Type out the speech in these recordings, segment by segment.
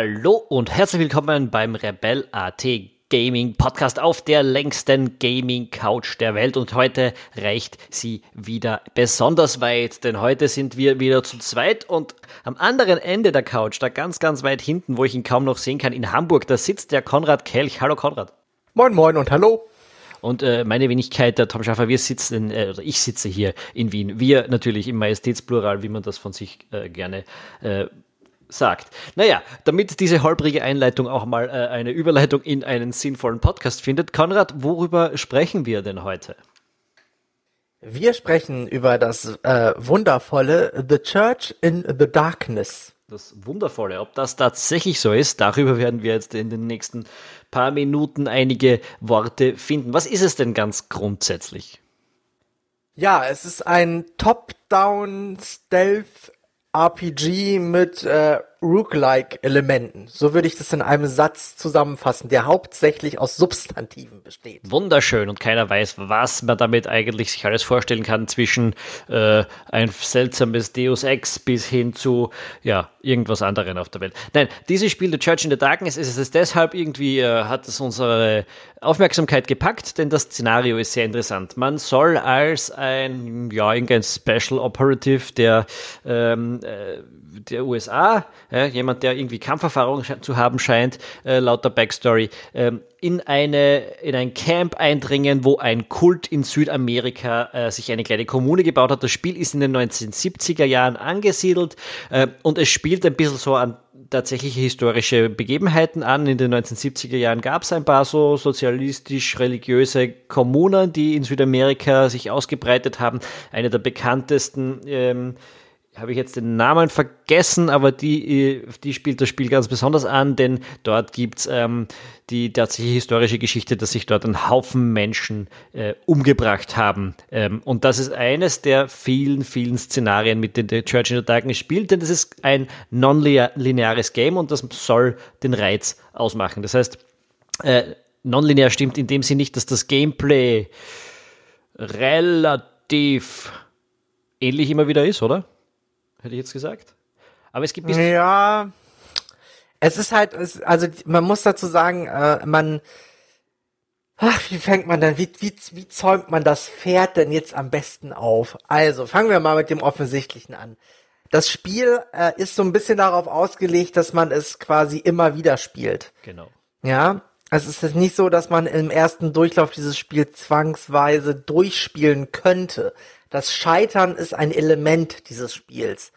Hallo und herzlich willkommen beim Rebel AT Gaming Podcast auf der längsten Gaming Couch der Welt und heute reicht sie wieder besonders weit, denn heute sind wir wieder zu zweit und am anderen Ende der Couch, da ganz, ganz weit hinten, wo ich ihn kaum noch sehen kann, in Hamburg, da sitzt der Konrad Kelch. Hallo Konrad. Moin, moin und hallo. Und äh, meine Wenigkeit, der Tom Schaffer, wir sitzen, äh, oder ich sitze hier in Wien. Wir natürlich im Majestätsplural, wie man das von sich äh, gerne äh, sagt. Naja, damit diese holprige Einleitung auch mal äh, eine Überleitung in einen sinnvollen Podcast findet, Konrad, worüber sprechen wir denn heute? Wir sprechen über das äh, wundervolle The Church in the Darkness. Das Wundervolle, ob das tatsächlich so ist, darüber werden wir jetzt in den nächsten paar Minuten einige Worte finden. Was ist es denn ganz grundsätzlich? Ja, es ist ein Top-Down Stealth RPG mit äh, Rook-like-Elementen. So würde ich das in einem Satz zusammenfassen, der hauptsächlich aus Substantiven besteht. Wunderschön und keiner weiß, was man damit eigentlich sich alles vorstellen kann zwischen äh, ein seltsames Deus Ex bis hin zu ja irgendwas anderem auf der Welt. Nein, dieses Spiel The Church in the Darkness ist es deshalb irgendwie äh, hat es unsere Aufmerksamkeit gepackt, denn das Szenario ist sehr interessant. Man soll als ein ja irgendein Special Operative der ähm, äh, der USA, ja, jemand, der irgendwie Kampferfahrung zu haben scheint, äh, laut der Backstory, ähm, in, eine, in ein Camp eindringen, wo ein Kult in Südamerika äh, sich eine kleine Kommune gebaut hat. Das Spiel ist in den 1970er Jahren angesiedelt äh, und es spielt ein bisschen so an tatsächliche historische Begebenheiten an. In den 1970er Jahren gab es ein paar so sozialistisch-religiöse Kommunen, die in Südamerika sich ausgebreitet haben. Eine der bekanntesten ähm, habe ich jetzt den Namen vergessen, aber die, die spielt das Spiel ganz besonders an, denn dort gibt's ähm, die tatsächliche historische Geschichte, dass sich dort ein Haufen Menschen äh, umgebracht haben. Ähm, und das ist eines der vielen, vielen Szenarien, mit denen der Church in the Darkness spielt, denn das ist ein non-lineares Game und das soll den Reiz ausmachen. Das heißt, äh, nonlinear stimmt in dem Sinne nicht, dass das Gameplay relativ ähnlich immer wieder ist, oder? Hätte ich jetzt gesagt. Aber es gibt Ja, es ist halt, es, also man muss dazu sagen, äh, man, ach, wie fängt man denn, wie, wie, wie zäumt man das Pferd denn jetzt am besten auf? Also, fangen wir mal mit dem Offensichtlichen an. Das Spiel äh, ist so ein bisschen darauf ausgelegt, dass man es quasi immer wieder spielt. Genau. Ja, es ist nicht so, dass man im ersten Durchlauf dieses Spiel zwangsweise durchspielen könnte. Das Scheitern ist ein Element dieses Spiels.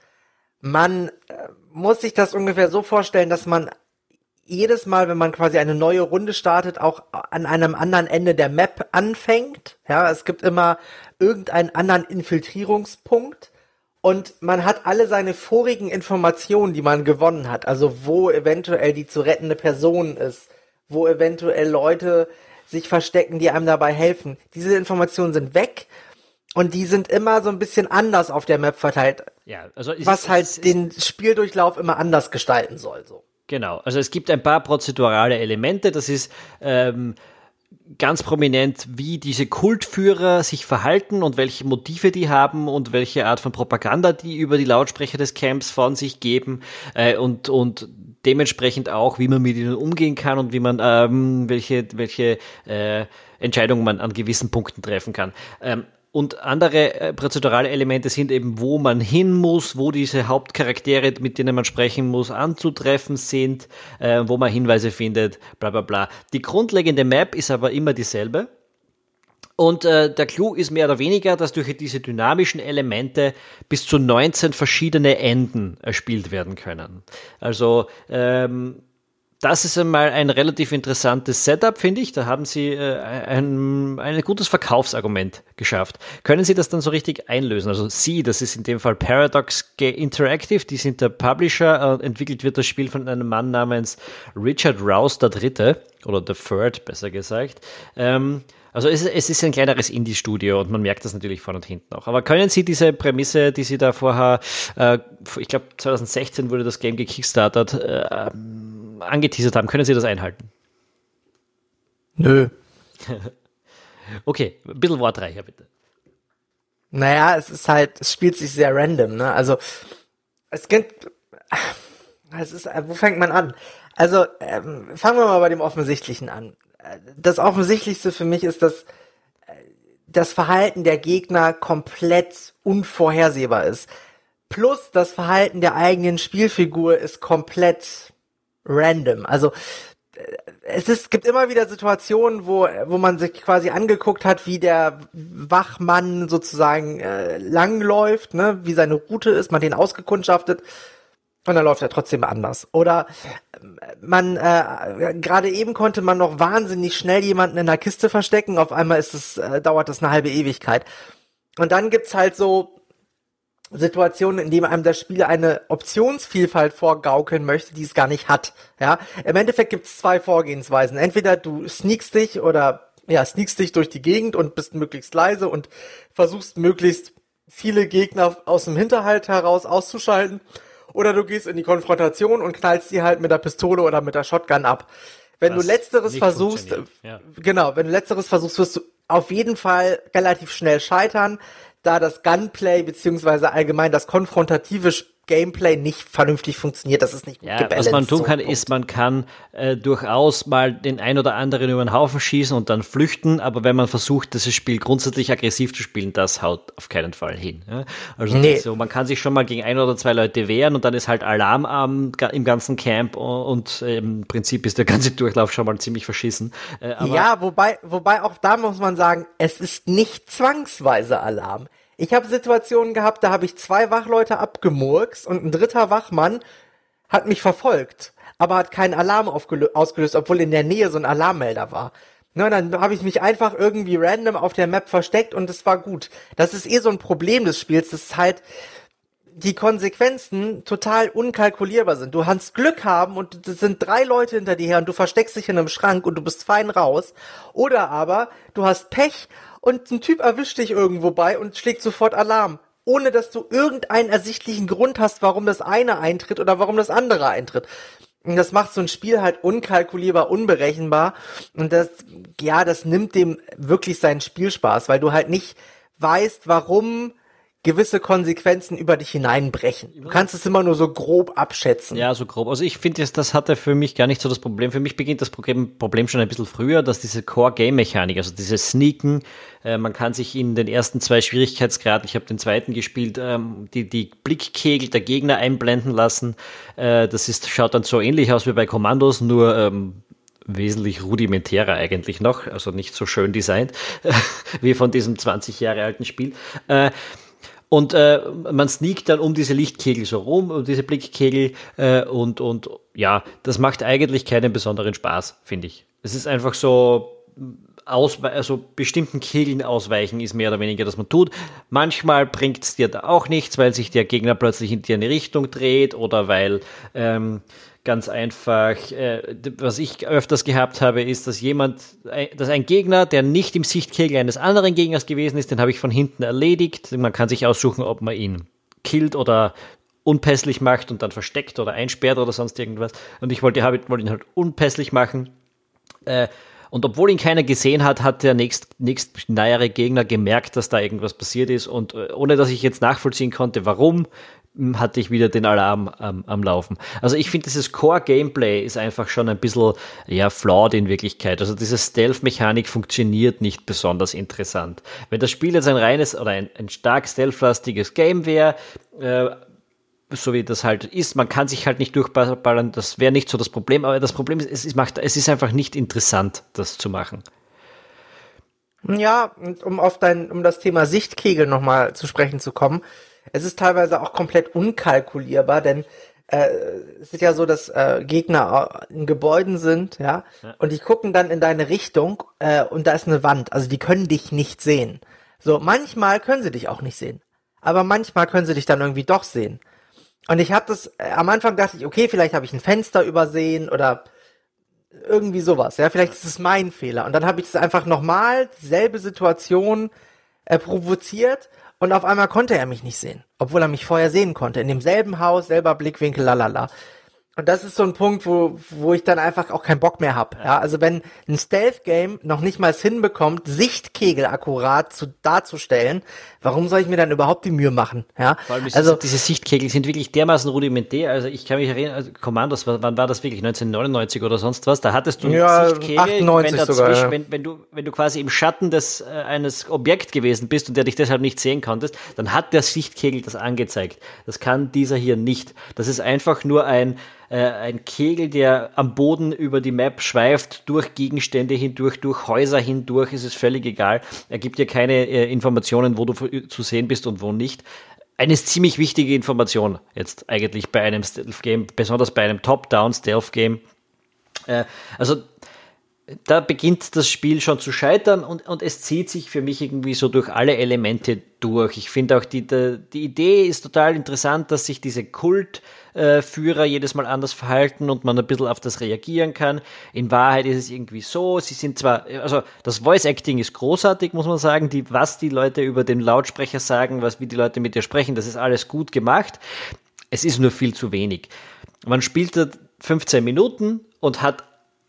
Man äh, muss sich das ungefähr so vorstellen, dass man jedes Mal, wenn man quasi eine neue Runde startet, auch an einem anderen Ende der Map anfängt. Ja, es gibt immer irgendeinen anderen Infiltrierungspunkt und man hat alle seine vorigen Informationen, die man gewonnen hat. Also wo eventuell die zu rettende Person ist, wo eventuell Leute sich verstecken, die einem dabei helfen. Diese Informationen sind weg und die sind immer so ein bisschen anders auf der Map verteilt. Ja, also ist, was halt ist, den Spieldurchlauf immer anders gestalten soll. So. Genau, also es gibt ein paar prozedurale Elemente. Das ist ähm, ganz prominent, wie diese Kultführer sich verhalten und welche Motive die haben und welche Art von Propaganda die über die Lautsprecher des Camps von sich geben äh, und, und dementsprechend auch, wie man mit ihnen umgehen kann und wie man ähm, welche, welche äh, Entscheidungen man an gewissen Punkten treffen kann. Ähm, und andere äh, prozedurale Elemente sind eben, wo man hin muss, wo diese Hauptcharaktere, mit denen man sprechen muss, anzutreffen sind, äh, wo man Hinweise findet, bla bla bla. Die grundlegende Map ist aber immer dieselbe. Und äh, der Clou ist mehr oder weniger, dass durch diese dynamischen Elemente bis zu 19 verschiedene Enden erspielt werden können. Also ähm, das ist einmal ein relativ interessantes Setup, finde ich. Da haben Sie äh, ein, ein gutes Verkaufsargument geschafft. Können Sie das dann so richtig einlösen? Also Sie, das ist in dem Fall Paradox Interactive, die sind der Publisher. Äh, entwickelt wird das Spiel von einem Mann namens Richard Rouse der Dritte oder The Third, besser gesagt. Ähm, also es, es ist ein kleineres Indie-Studio und man merkt das natürlich vorne und hinten auch. Aber können Sie diese Prämisse, die Sie da vorher, äh, ich glaube 2016 wurde das Game gekickstartet, äh, angeteasert haben. Können Sie das einhalten? Nö. okay, ein bisschen wortreicher bitte. Naja, es ist halt, es spielt sich sehr random, ne? Also, es gibt, Es ist, wo fängt man an? Also, ähm, fangen wir mal bei dem Offensichtlichen an. Das Offensichtlichste für mich ist, dass äh, das Verhalten der Gegner komplett unvorhersehbar ist. Plus das Verhalten der eigenen Spielfigur ist komplett random. Also es ist, gibt immer wieder Situationen, wo, wo man sich quasi angeguckt hat, wie der Wachmann sozusagen äh, langläuft, ne, wie seine Route ist, man den ausgekundschaftet und dann läuft er trotzdem anders. Oder man, äh, gerade eben konnte man noch wahnsinnig schnell jemanden in der Kiste verstecken, auf einmal ist es, äh, dauert das eine halbe Ewigkeit. Und dann gibt's halt so Situationen, in denen einem das Spiel eine Optionsvielfalt vorgaukeln möchte, die es gar nicht hat. Ja, im Endeffekt gibt es zwei Vorgehensweisen. Entweder du sneakst dich oder ja, sneakst dich durch die Gegend und bist möglichst leise und versuchst möglichst viele Gegner aus dem Hinterhalt heraus auszuschalten. Oder du gehst in die Konfrontation und knallst die halt mit der Pistole oder mit der Shotgun ab. Wenn das du letzteres versuchst, ja. genau, wenn du letzteres versuchst, wirst du auf jeden Fall relativ schnell scheitern, da das Gunplay beziehungsweise allgemein das konfrontative Gameplay nicht vernünftig funktioniert, das ist nicht gut ja, Was man tun kann, ist, man kann äh, durchaus mal den ein oder anderen über den Haufen schießen und dann flüchten, aber wenn man versucht, dieses Spiel grundsätzlich aggressiv zu spielen, das haut auf keinen Fall hin. Ja? Also nee. so, man kann sich schon mal gegen ein oder zwei Leute wehren und dann ist halt Alarm am, im ganzen Camp und äh, im Prinzip ist der ganze Durchlauf schon mal ziemlich verschissen. Äh, ja, wobei, wobei auch da muss man sagen, es ist nicht zwangsweise Alarm. Ich habe Situationen gehabt, da habe ich zwei Wachleute abgemurks und ein dritter Wachmann hat mich verfolgt, aber hat keinen Alarm ausgelöst, obwohl in der Nähe so ein Alarmmelder war. Na, dann habe ich mich einfach irgendwie random auf der Map versteckt und es war gut. Das ist eh so ein Problem des Spiels, das ist halt die Konsequenzen total unkalkulierbar sind. Du kannst Glück haben und es sind drei Leute hinter dir her und du versteckst dich in einem Schrank und du bist fein raus. Oder aber du hast Pech und ein Typ erwischt dich irgendwo bei und schlägt sofort Alarm, ohne dass du irgendeinen ersichtlichen Grund hast, warum das eine eintritt oder warum das andere eintritt. Und das macht so ein Spiel halt unkalkulierbar, unberechenbar. Und das, ja, das nimmt dem wirklich seinen Spielspaß, weil du halt nicht weißt, warum gewisse Konsequenzen über dich hineinbrechen. Du kannst es immer nur so grob abschätzen. Ja, so grob. Also ich finde, das hatte für mich gar nicht so das Problem. Für mich beginnt das Problem, Problem schon ein bisschen früher, dass diese Core-Game-Mechanik, also dieses Sneaken, äh, man kann sich in den ersten zwei Schwierigkeitsgraden, ich habe den zweiten gespielt, ähm, die, die Blickkegel der Gegner einblenden lassen. Äh, das ist, schaut dann so ähnlich aus wie bei Kommandos, nur ähm, wesentlich rudimentärer eigentlich noch, also nicht so schön designt wie von diesem 20 Jahre alten Spiel. Äh, und äh, man sneakt dann um diese Lichtkegel so rum, um diese Blickkegel. Äh, und, und ja, das macht eigentlich keinen besonderen Spaß, finde ich. Es ist einfach so, aus, also bestimmten Kegeln ausweichen ist mehr oder weniger, dass man tut. Manchmal bringt es dir da auch nichts, weil sich der Gegner plötzlich in dir eine Richtung dreht oder weil ähm, ganz einfach, äh, was ich öfters gehabt habe, ist, dass jemand, dass ein Gegner, der nicht im Sichtkegel eines anderen Gegners gewesen ist, den habe ich von hinten erledigt. Man kann sich aussuchen, ob man ihn killt oder unpässlich macht und dann versteckt oder einsperrt oder sonst irgendwas. Und ich wollte, wollte ihn halt unpässlich machen. Äh, und obwohl ihn keiner gesehen hat, hat der nächst, nächst Gegner gemerkt, dass da irgendwas passiert ist. Und äh, ohne dass ich jetzt nachvollziehen konnte, warum, hatte ich wieder den Alarm ähm, am Laufen. Also ich finde, dieses Core-Gameplay ist einfach schon ein bisschen, ja, flawed in Wirklichkeit. Also diese Stealth-Mechanik funktioniert nicht besonders interessant. Wenn das Spiel jetzt ein reines oder ein, ein stark stealth-lastiges Game wäre, äh, so wie das halt ist, man kann sich halt nicht durchballern, das wäre nicht so das Problem, aber das Problem ist, es ist, macht, es ist einfach nicht interessant, das zu machen. Ja, um auf dein, um das Thema Sichtkegel nochmal zu sprechen zu kommen, es ist teilweise auch komplett unkalkulierbar, denn äh, es ist ja so, dass äh, Gegner in Gebäuden sind, ja, ja, und die gucken dann in deine Richtung äh, und da ist eine Wand, also die können dich nicht sehen. So, manchmal können sie dich auch nicht sehen, aber manchmal können sie dich dann irgendwie doch sehen. Und ich habe das, äh, am Anfang dachte ich, okay, vielleicht habe ich ein Fenster übersehen oder irgendwie sowas, ja, vielleicht ist es mein Fehler. Und dann habe ich es einfach nochmal, dieselbe Situation äh, provoziert und auf einmal konnte er mich nicht sehen, obwohl er mich vorher sehen konnte. In demselben Haus, selber Blickwinkel, lalala. Und das ist so ein Punkt, wo, wo ich dann einfach auch keinen Bock mehr hab. Ja. ja. also wenn ein Stealth-Game noch nicht mal es hinbekommt, Sichtkegel akkurat zu, darzustellen, warum soll ich mir dann überhaupt die Mühe machen? Ja, also diese Sichtkegel sind wirklich dermaßen rudimentär. Also ich kann mich erinnern, also Commandos, wann war das wirklich? 1999 oder sonst was? Da hattest du ja, Sichtkegel, 98 wenn, sogar, ja. wenn, wenn, du, wenn du quasi im Schatten des, äh, eines Objekt gewesen bist und der dich deshalb nicht sehen konntest, dann hat der Sichtkegel das angezeigt. Das kann dieser hier nicht. Das ist einfach nur ein äh, ein Kegel, der am Boden über die Map schweift, durch Gegenstände hindurch, durch Häuser hindurch, ist es völlig egal. Er gibt dir keine äh, Informationen, wo du zu sehen bist und wo nicht. Eine ziemlich wichtige Information jetzt eigentlich bei einem Stealth-Game, besonders bei einem Top-Down-Stealth-Game. Äh, also da beginnt das Spiel schon zu scheitern und, und es zieht sich für mich irgendwie so durch alle Elemente durch. Ich finde auch, die, die, die Idee ist total interessant, dass sich diese Kultführer äh, jedes Mal anders verhalten und man ein bisschen auf das reagieren kann. In Wahrheit ist es irgendwie so, sie sind zwar, also das Voice Acting ist großartig, muss man sagen, die, was die Leute über den Lautsprecher sagen, was, wie die Leute mit dir sprechen, das ist alles gut gemacht. Es ist nur viel zu wenig. Man spielt 15 Minuten und hat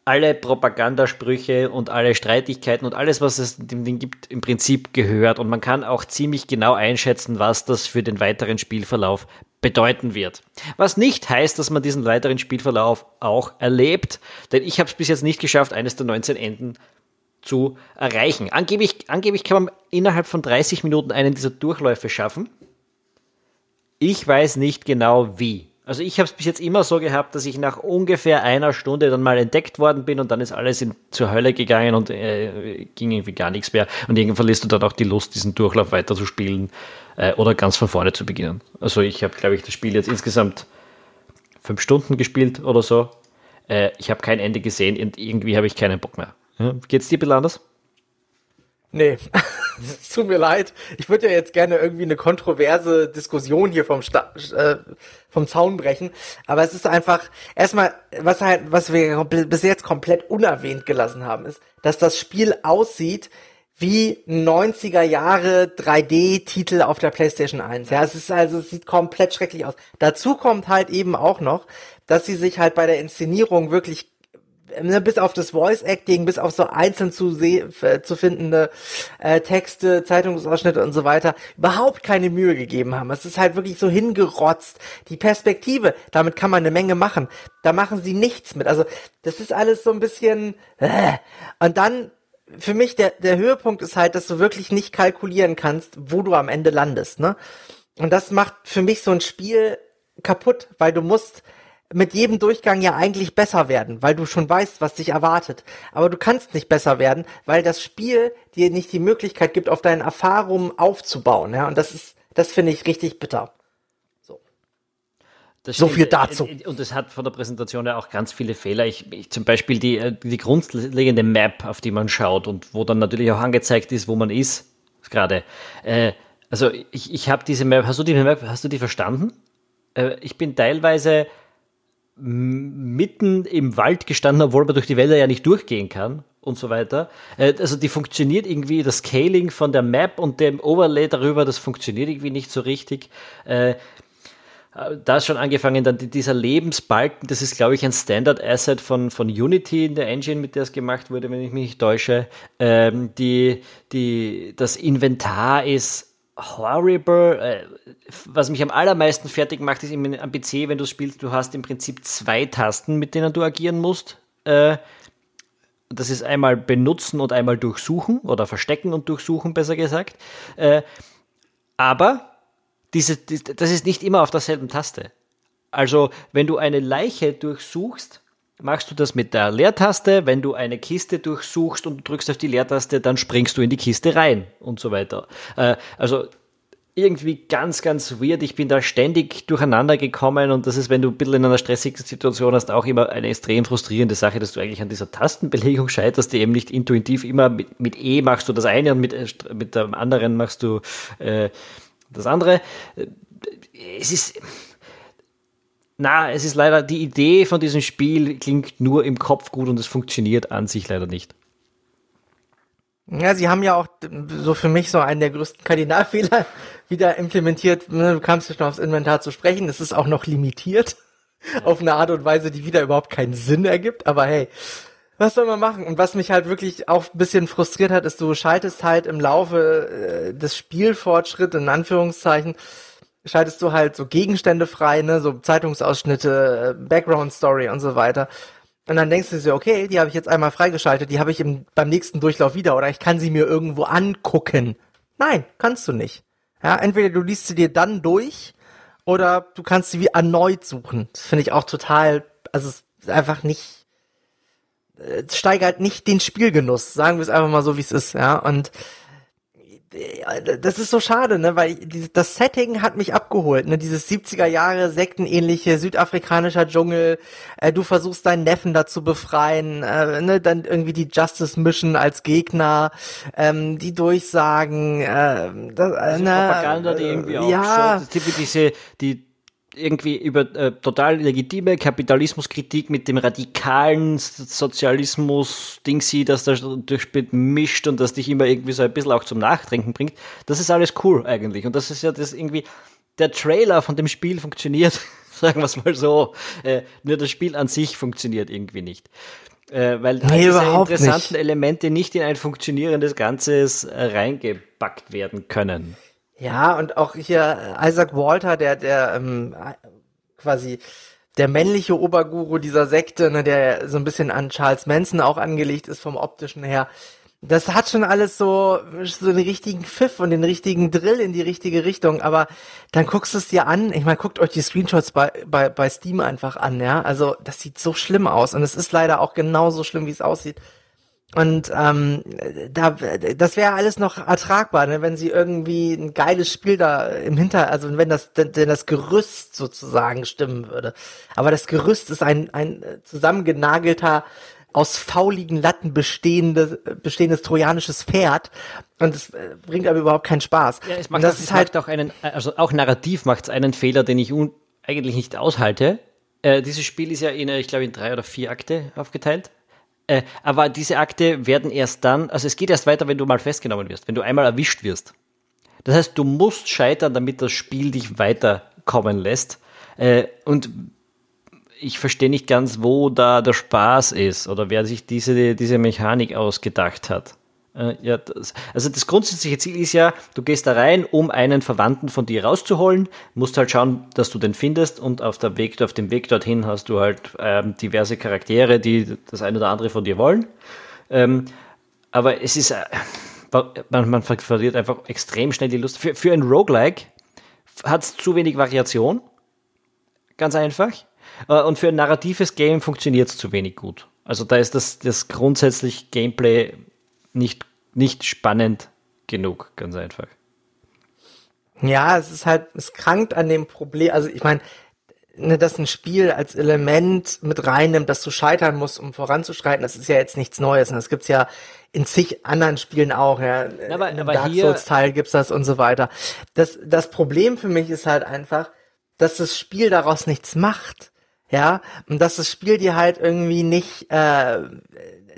alle Propagandasprüche und alle Streitigkeiten und alles, was es dem Ding gibt, im Prinzip gehört. Und man kann auch ziemlich genau einschätzen, was das für den weiteren Spielverlauf bedeuten wird. Was nicht heißt, dass man diesen weiteren Spielverlauf auch erlebt, denn ich habe es bis jetzt nicht geschafft, eines der 19 Enden zu erreichen. Angeblich, angeblich kann man innerhalb von 30 Minuten einen dieser Durchläufe schaffen. Ich weiß nicht genau wie. Also ich habe es bis jetzt immer so gehabt, dass ich nach ungefähr einer Stunde dann mal entdeckt worden bin und dann ist alles in, zur Hölle gegangen und äh, ging irgendwie gar nichts mehr. Und irgendwann verlierst du dann auch die Lust, diesen Durchlauf weiter zu spielen äh, oder ganz von vorne zu beginnen. Also ich habe, glaube ich, das Spiel jetzt insgesamt fünf Stunden gespielt oder so. Äh, ich habe kein Ende gesehen und irgendwie habe ich keinen Bock mehr. Ja? Geht's dir ein bisschen anders? Nee, es tut mir leid. Ich würde ja jetzt gerne irgendwie eine kontroverse Diskussion hier vom, Sta äh, vom Zaun brechen. Aber es ist einfach, erstmal, was halt, was wir bis jetzt komplett unerwähnt gelassen haben, ist, dass das Spiel aussieht wie 90er Jahre 3D-Titel auf der PlayStation 1. Ja, es ist also, es sieht komplett schrecklich aus. Dazu kommt halt eben auch noch, dass sie sich halt bei der Inszenierung wirklich ne, bis auf das Voice Acting, bis auf so einzeln zu, äh, zu findende äh, Texte, Zeitungsausschnitte und so weiter, überhaupt keine Mühe gegeben haben. Es ist halt wirklich so hingerotzt. Die Perspektive, damit kann man eine Menge machen. Da machen sie nichts mit. Also das ist alles so ein bisschen. Äh. Und dann für mich der der Höhepunkt ist halt, dass du wirklich nicht kalkulieren kannst, wo du am Ende landest. Ne? Und das macht für mich so ein Spiel kaputt, weil du musst mit jedem Durchgang ja eigentlich besser werden, weil du schon weißt, was dich erwartet. Aber du kannst nicht besser werden, weil das Spiel dir nicht die Möglichkeit gibt, auf deinen Erfahrungen aufzubauen. Ja, und das ist, das finde ich richtig bitter. So. so viel dazu. Und es hat von der Präsentation ja auch ganz viele Fehler. Ich, ich, zum Beispiel die, äh, die grundlegende Map, auf die man schaut und wo dann natürlich auch angezeigt ist, wo man ist, gerade. Äh, also ich, ich habe diese Map, hast du die Map, hast du die verstanden? Äh, ich bin teilweise mitten im Wald gestanden, obwohl man durch die Wälder ja nicht durchgehen kann und so weiter. Äh, also die funktioniert irgendwie, das Scaling von der Map und dem Overlay darüber, das funktioniert irgendwie nicht so richtig. Äh, da ist schon angefangen, dann dieser Lebensbalken, das ist, glaube ich, ein Standard-Asset von, von Unity in der Engine, mit der es gemacht wurde, wenn ich mich nicht täusche. Ähm, die, die, das Inventar ist horrible. Äh, was mich am allermeisten fertig macht, ist am PC, wenn du spielst, du hast im Prinzip zwei Tasten, mit denen du agieren musst. Äh, das ist einmal benutzen und einmal durchsuchen oder verstecken und durchsuchen, besser gesagt. Äh, aber diese, das ist nicht immer auf derselben Taste. Also, wenn du eine Leiche durchsuchst, machst du das mit der Leertaste. Wenn du eine Kiste durchsuchst und drückst auf die Leertaste, dann springst du in die Kiste rein und so weiter. Äh, also irgendwie ganz, ganz weird. Ich bin da ständig durcheinander gekommen und das ist, wenn du ein bisschen in einer stressigen Situation hast, auch immer eine extrem frustrierende Sache, dass du eigentlich an dieser Tastenbelegung scheiterst, die eben nicht intuitiv immer mit, mit E machst du das eine und mit, äh, mit dem anderen machst du äh, das andere. Äh, es ist, na, es ist leider, die Idee von diesem Spiel klingt nur im Kopf gut und es funktioniert an sich leider nicht. Ja, sie haben ja auch so für mich so einen der größten Kardinalfehler wieder implementiert. Ne, du kamst ja schon aufs Inventar zu sprechen. Es ist auch noch limitiert. Auf eine Art und Weise, die wieder überhaupt keinen Sinn ergibt, aber hey, was soll man machen? Und was mich halt wirklich auch ein bisschen frustriert hat, ist, du schaltest halt im Laufe äh, des Spielfortschritts, in Anführungszeichen, schaltest du halt so Gegenstände frei, ne, so Zeitungsausschnitte, äh, Background Story und so weiter. Und dann denkst du dir, okay, die habe ich jetzt einmal freigeschaltet, die habe ich im, beim nächsten Durchlauf wieder oder ich kann sie mir irgendwo angucken. Nein, kannst du nicht. Ja, entweder du liest sie dir dann durch oder du kannst sie wie erneut suchen. Das finde ich auch total, also es ist einfach nicht, äh, steigert nicht den Spielgenuss, sagen wir es einfach mal so, wie es ist, ja, und das ist so schade, ne, weil das Setting hat mich abgeholt, ne, dieses 70er Jahre sektenähnliche südafrikanischer Dschungel, äh, du versuchst deinen Neffen dazu befreien, äh, ne, dann irgendwie die Justice Mission als Gegner, ähm, die Durchsagen, äh, das, äh, ne, Propaganda, die irgendwie auch ja, so, diese, die irgendwie über äh, total legitime Kapitalismuskritik mit dem radikalen Sozialismus-Dingsy, das da durchmischt und das dich immer irgendwie so ein bisschen auch zum Nachdenken bringt. Das ist alles cool eigentlich. Und das ist ja das irgendwie, der Trailer von dem Spiel funktioniert, sagen wir es mal so. Äh, nur das Spiel an sich funktioniert irgendwie nicht. Äh, weil nee, diese nicht. interessanten Elemente nicht in ein funktionierendes Ganzes äh, reingepackt werden können. Ja, und auch hier Isaac Walter, der, der ähm, quasi der männliche Oberguru dieser Sekte, ne, der so ein bisschen an Charles Manson auch angelegt ist vom optischen her. Das hat schon alles so, so den richtigen Pfiff und den richtigen Drill in die richtige Richtung, aber dann guckst du es dir an. Ich meine, guckt euch die Screenshots bei, bei, bei Steam einfach an, ja. Also, das sieht so schlimm aus und es ist leider auch genauso schlimm, wie es aussieht. Und ähm, da, das wäre alles noch ertragbar, ne, wenn sie irgendwie ein geiles Spiel da im Hinter, also wenn das, denn das Gerüst sozusagen stimmen würde. Aber das Gerüst ist ein, ein zusammengenagelter, aus fauligen Latten bestehende, bestehendes trojanisches Pferd und es äh, bringt aber überhaupt keinen Spaß. Ja, es macht, das auch, ist halt auch einen, also auch narrativ macht es einen Fehler, den ich eigentlich nicht aushalte. Äh, dieses Spiel ist ja in, ich glaube, in drei oder vier Akte aufgeteilt. Äh, aber diese Akte werden erst dann, also es geht erst weiter, wenn du mal festgenommen wirst, wenn du einmal erwischt wirst. Das heißt, du musst scheitern, damit das Spiel dich weiterkommen lässt. Äh, und ich verstehe nicht ganz, wo da der Spaß ist oder wer sich diese, diese Mechanik ausgedacht hat. Äh, ja, das, also das grundsätzliche Ziel ist ja, du gehst da rein, um einen Verwandten von dir rauszuholen, musst halt schauen, dass du den findest und auf, der Weg, auf dem Weg dorthin hast du halt ähm, diverse Charaktere, die das eine oder andere von dir wollen. Ähm, aber es ist, äh, man, man, verliert einfach extrem schnell die Lust. Für, für ein Roguelike hat es zu wenig Variation, ganz einfach. Äh, und für ein narratives Game funktioniert es zu wenig gut. Also da ist das, das grundsätzlich Gameplay nicht, nicht spannend genug, ganz einfach. Ja, es ist halt, es krankt an dem Problem, also ich meine, ne, dass ein Spiel als Element mit reinnimmt, dass du scheitern musst, um voranzuschreiten, das ist ja jetzt nichts Neues. Und das gibt's ja in zig anderen Spielen auch. Ja. Aber, in aber Dark Souls Teil gibt's das und so weiter. Das, das Problem für mich ist halt einfach, dass das Spiel daraus nichts macht. Ja, und dass das Spiel dir halt irgendwie nicht, äh,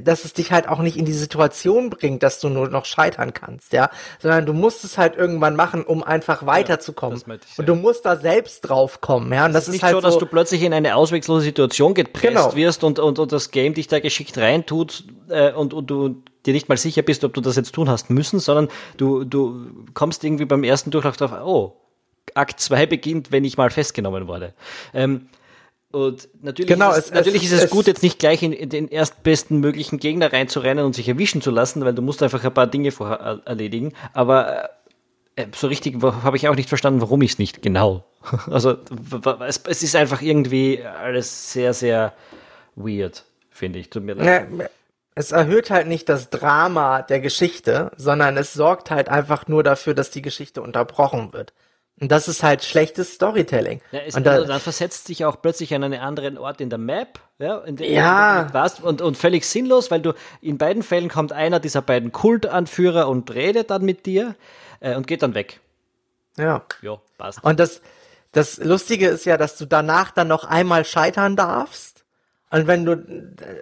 dass es dich halt auch nicht in die Situation bringt, dass du nur noch scheitern kannst, ja, sondern du musst es halt irgendwann machen, um einfach weiterzukommen. Ja, ich, und du musst da selbst drauf kommen, ja. Und das, das ist, ist halt so, dass du plötzlich in eine auswegslose Situation gepresst genau. wirst und, und, und das Game dich da geschickt reintut äh, und, und du dir nicht mal sicher bist, ob du das jetzt tun hast müssen, sondern du, du kommst irgendwie beim ersten Durchlauf drauf, oh, Akt 2 beginnt, wenn ich mal festgenommen wurde. Ähm, und natürlich, genau, ist, es, natürlich es, ist es, es gut, jetzt nicht gleich in, in, den erstbesten möglichen Gegner reinzurennen und sich erwischen zu lassen, weil du musst einfach ein paar Dinge vorher erledigen. Aber äh, äh so richtig habe ich auch nicht verstanden, warum ich es nicht genau. Also es, es, ist einfach irgendwie alles sehr, sehr weird, finde ich. Tut mir leid. Ja, es erhöht halt nicht das Drama der Geschichte, sondern es sorgt halt einfach nur dafür, dass die Geschichte unterbrochen wird. Und das ist halt schlechtes Storytelling. Ja, es, und da, dann versetzt sich auch plötzlich an einen anderen Ort in der Map, ja, in dem ja. du warst und, und völlig sinnlos, weil du in beiden Fällen kommt einer dieser beiden Kultanführer und redet dann mit dir äh, und geht dann weg. Ja. Ja, passt. Und das, das Lustige ist ja, dass du danach dann noch einmal scheitern darfst. Und wenn du,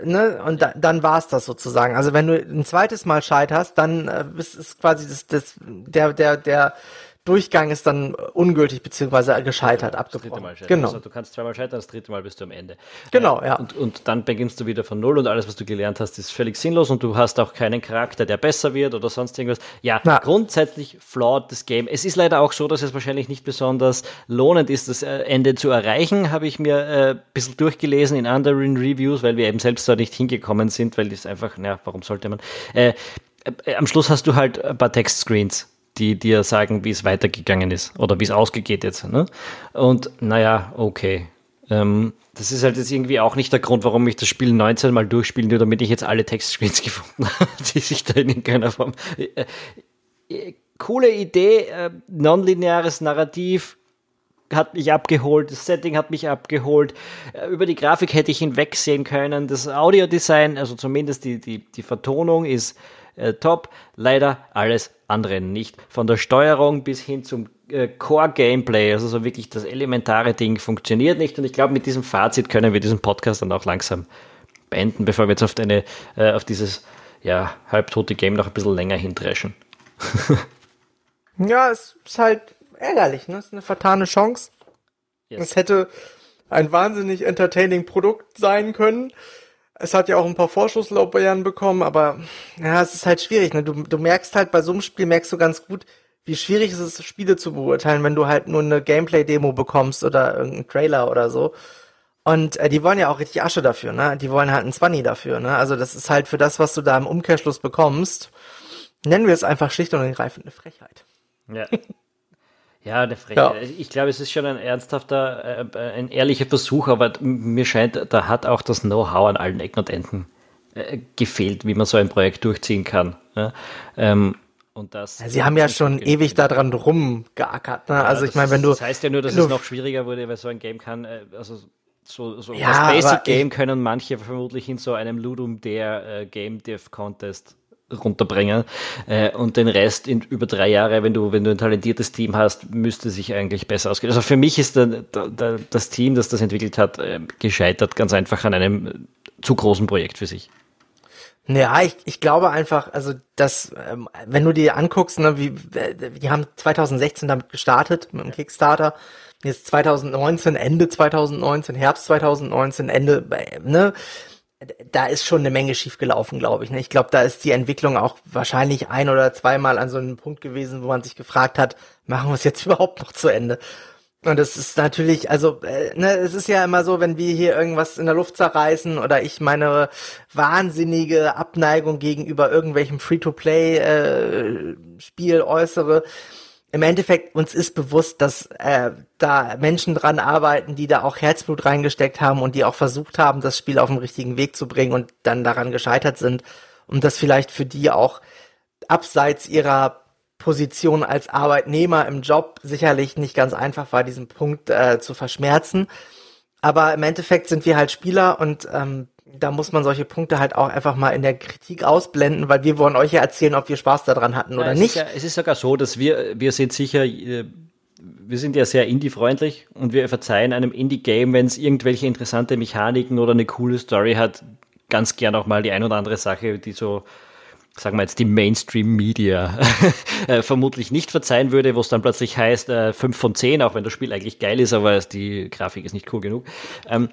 ne, und da, dann war's das sozusagen. Also wenn du ein zweites Mal scheiterst, dann äh, ist, ist quasi das, das, der, der, der, Durchgang ist dann ungültig beziehungsweise gescheitert, abgebrochen. Genau. Also du kannst zweimal scheitern, das dritte Mal bist du am Ende. Genau, äh, ja. Und, und dann beginnst du wieder von Null und alles, was du gelernt hast, ist völlig sinnlos und du hast auch keinen Charakter, der besser wird oder sonst irgendwas. Ja, Na. grundsätzlich flawed das Game. Es ist leider auch so, dass es wahrscheinlich nicht besonders lohnend ist, das äh, Ende zu erreichen, habe ich mir äh, ein bisschen durchgelesen in anderen Reviews, weil wir eben selbst da nicht hingekommen sind, weil das einfach, na, warum sollte man? Äh, äh, am Schluss hast du halt ein paar Textscreens die dir sagen, wie es weitergegangen ist oder wie es ausgeht jetzt. Ne? Und naja, okay. Ähm, das ist halt jetzt irgendwie auch nicht der Grund, warum ich das Spiel 19 mal durchspielen will, damit ich jetzt alle Textscreens gefunden habe, die sich da in irgendeiner Form. Äh, äh, coole Idee, äh, nonlineares Narrativ, hat mich abgeholt, das Setting hat mich abgeholt. Äh, über die Grafik hätte ich hinwegsehen können. Das Audiodesign, also zumindest die, die, die Vertonung ist äh, top. Leider alles andere nicht. Von der Steuerung bis hin zum äh, Core-Gameplay, also so wirklich das elementare Ding funktioniert nicht. Und ich glaube, mit diesem Fazit können wir diesen Podcast dann auch langsam beenden, bevor wir jetzt auf, eine, äh, auf dieses ja, halbtote Game noch ein bisschen länger hindreschen. ja, es ist halt ärgerlich, ne? Es ist eine vertane Chance. Yes. Es hätte ein wahnsinnig entertaining Produkt sein können. Es hat ja auch ein paar Vorschusslorbeeren bekommen, aber ja, es ist halt schwierig. Ne? Du, du merkst halt bei so einem Spiel, merkst du ganz gut, wie schwierig es ist, Spiele zu beurteilen, wenn du halt nur eine Gameplay-Demo bekommst oder irgendeinen Trailer oder so. Und äh, die wollen ja auch richtig Asche dafür, ne? Die wollen halt einen Zwanni dafür, ne? Also das ist halt für das, was du da im Umkehrschluss bekommst, nennen wir es einfach schlicht und ergreifend eine Frechheit. Ja. Ja, eine Frechheit. Ja. Ich glaube, es ist schon ein ernsthafter, äh, ein ehrlicher Versuch, aber mir scheint, da hat auch das Know-how an allen Ecken und Enden äh, gefehlt, wie man so ein Projekt durchziehen kann. Ja? Ähm, und das ja, Sie haben ja schon ewig daran rumgeackert. Ne? Also ich meine, wenn du. Das heißt ja nur, dass es noch schwieriger wurde, weil so ein Game kann, äh, also so, so ja, das Basic Game können manche vermutlich in so einem Ludum der äh, Game Dev Contest runterbringen. Äh, und den Rest in über drei Jahre, wenn du, wenn du ein talentiertes Team hast, müsste sich eigentlich besser ausgehen. Also für mich ist der, der, das Team, das das entwickelt hat, äh, gescheitert, ganz einfach an einem zu großen Projekt für sich. Ja, ich, ich glaube einfach, also dass, ähm, wenn du dir anguckst, ne, wie, die haben 2016 damit gestartet, mit dem Kickstarter, jetzt 2019, Ende 2019, Herbst 2019, Ende, ne, da ist schon eine Menge schiefgelaufen, glaube ich. Ne? Ich glaube, da ist die Entwicklung auch wahrscheinlich ein oder zweimal an so einem Punkt gewesen, wo man sich gefragt hat, machen wir es jetzt überhaupt noch zu Ende? Und das ist natürlich, also, äh, ne, es ist ja immer so, wenn wir hier irgendwas in der Luft zerreißen oder ich meine wahnsinnige Abneigung gegenüber irgendwelchem Free-to-Play-Spiel äh, äußere, im Endeffekt uns ist bewusst, dass äh, da Menschen dran arbeiten, die da auch Herzblut reingesteckt haben und die auch versucht haben, das Spiel auf den richtigen Weg zu bringen und dann daran gescheitert sind und das vielleicht für die auch abseits ihrer Position als Arbeitnehmer im Job sicherlich nicht ganz einfach war, diesen Punkt äh, zu verschmerzen. Aber im Endeffekt sind wir halt Spieler und ähm, da muss man solche Punkte halt auch einfach mal in der Kritik ausblenden, weil wir wollen euch ja erzählen, ob wir Spaß daran hatten oder ja, es nicht. Ist ja, es ist sogar so, dass wir, wir sind sicher, äh, wir sind ja sehr indie-freundlich und wir verzeihen einem Indie-Game, wenn es irgendwelche interessante Mechaniken oder eine coole Story hat, ganz gern auch mal die ein oder andere Sache, die so, sagen wir jetzt, die Mainstream-Media äh, vermutlich nicht verzeihen würde, wo es dann plötzlich heißt, äh, 5 von 10, auch wenn das Spiel eigentlich geil ist, aber die Grafik ist nicht cool genug. Ähm,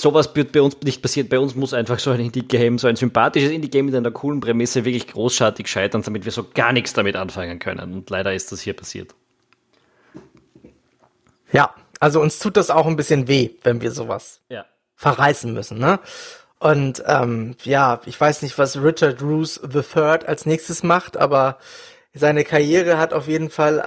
sowas wird bei uns nicht passieren. Bei uns muss einfach so ein Indie-Game, so ein sympathisches Indie-Game mit einer coolen Prämisse wirklich großartig scheitern, damit wir so gar nichts damit anfangen können. Und leider ist das hier passiert. Ja, also uns tut das auch ein bisschen weh, wenn wir sowas ja. verreißen müssen, ne? Und ähm, ja, ich weiß nicht, was Richard Roos III als nächstes macht, aber seine Karriere hat auf jeden Fall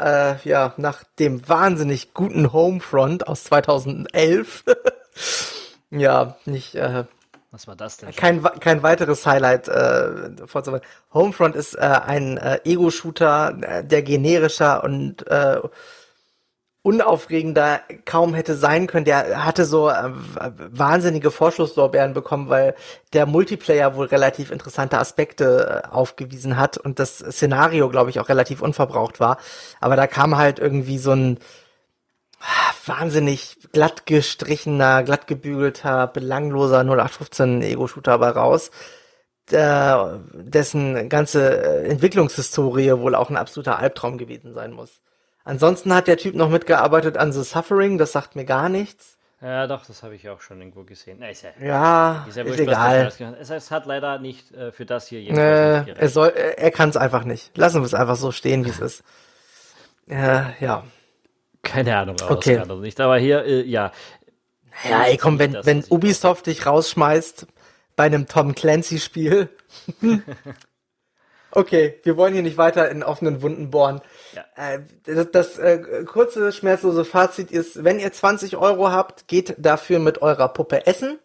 äh, ja nach dem wahnsinnig guten Homefront aus 2011 ja, nicht. Äh, Was war das denn? Kein, kein weiteres Highlight äh, vorzuweisen. Homefront ist äh, ein äh, Ego-Shooter, äh, der generischer und äh, unaufregender kaum hätte sein können. Der hatte so äh, wahnsinnige Vorschusslorbeeren bekommen, weil der Multiplayer wohl relativ interessante Aspekte äh, aufgewiesen hat und das Szenario, glaube ich, auch relativ unverbraucht war. Aber da kam halt irgendwie so ein wahnsinnig glatt gestrichener, glatt gebügelter, belangloser 0815 Ego-Shooter aber raus, äh, dessen ganze äh, Entwicklungshistorie wohl auch ein absoluter Albtraum gewesen sein muss. Ansonsten hat der Typ noch mitgearbeitet an The Suffering, das sagt mir gar nichts. Ja, doch, das habe ich auch schon irgendwo gesehen. Na, ist ja, ja ist, ja ist egal. Es, es, hat leider nicht äh, für das hier jedenfalls äh, er soll, Er kann es einfach nicht. Lassen wir es einfach so stehen, wie es ist. Äh, ja. Keine Ahnung, aber okay. das kann nicht. Aber hier, äh, ja. Ja, ey, komm, wenn, wenn Ubisoft dich rausschmeißt bei einem Tom Clancy-Spiel. okay, wir wollen hier nicht weiter in offenen Wunden bohren. Ja. Äh, das, das äh, kurze, schmerzlose Fazit ist, wenn ihr 20 Euro habt, geht dafür mit eurer Puppe essen.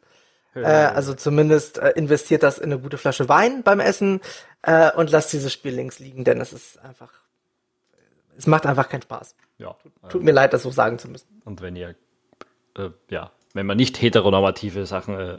Äh, also zumindest äh, investiert das in eine gute Flasche Wein beim Essen äh, und lasst dieses Spiel links liegen, denn es ist einfach, es macht einfach keinen Spaß. Ja, tut, tut mir leid, das so sagen zu müssen. Und wenn ihr, äh, ja, wenn man nicht heteronormative Sachen äh,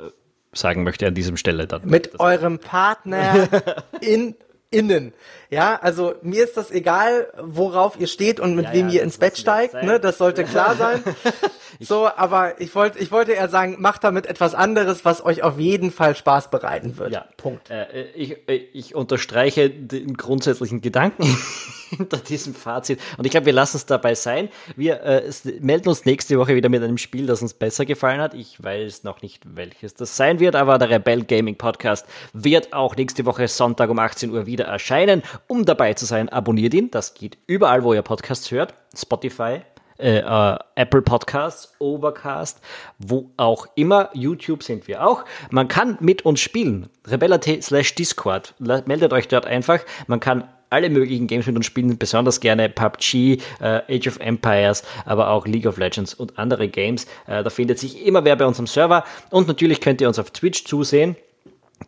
sagen möchte an diesem Stelle, dann mit eurem Partner in innen. Ja, also mir ist das egal, worauf ihr steht und mit ja, wem ja, ihr ins Bett steigt, ne? Das sollte klar sein. so, aber ich wollte, ich wollte eher sagen, macht damit etwas anderes, was euch auf jeden Fall Spaß bereiten wird. Ja, Punkt. Äh, ich, äh, ich unterstreiche den grundsätzlichen Gedanken hinter diesem Fazit und ich glaube, wir lassen es dabei sein. Wir äh, melden uns nächste Woche wieder mit einem Spiel, das uns besser gefallen hat. Ich weiß noch nicht, welches das sein wird, aber der Rebel Gaming Podcast wird auch nächste Woche Sonntag um 18 Uhr wieder wieder erscheinen. Um dabei zu sein, abonniert ihn. Das geht überall, wo ihr Podcasts hört. Spotify, äh, äh, Apple Podcasts, Overcast, wo auch immer. YouTube sind wir auch. Man kann mit uns spielen. Rebella.t slash Discord. Meldet euch dort einfach. Man kann alle möglichen Games mit uns spielen, besonders gerne PUBG, äh, Age of Empires, aber auch League of Legends und andere Games. Äh, da findet sich immer wer bei uns am Server. Und natürlich könnt ihr uns auf Twitch zusehen.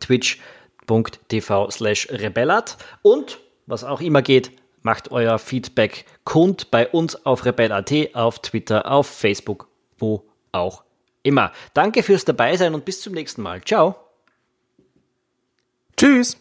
Twitch twitch.tv slash rebellat und was auch immer geht, macht euer Feedback kund bei uns auf rebellat, auf Twitter, auf Facebook, wo auch immer. Danke fürs Dabeisein und bis zum nächsten Mal. Ciao. Tschüss.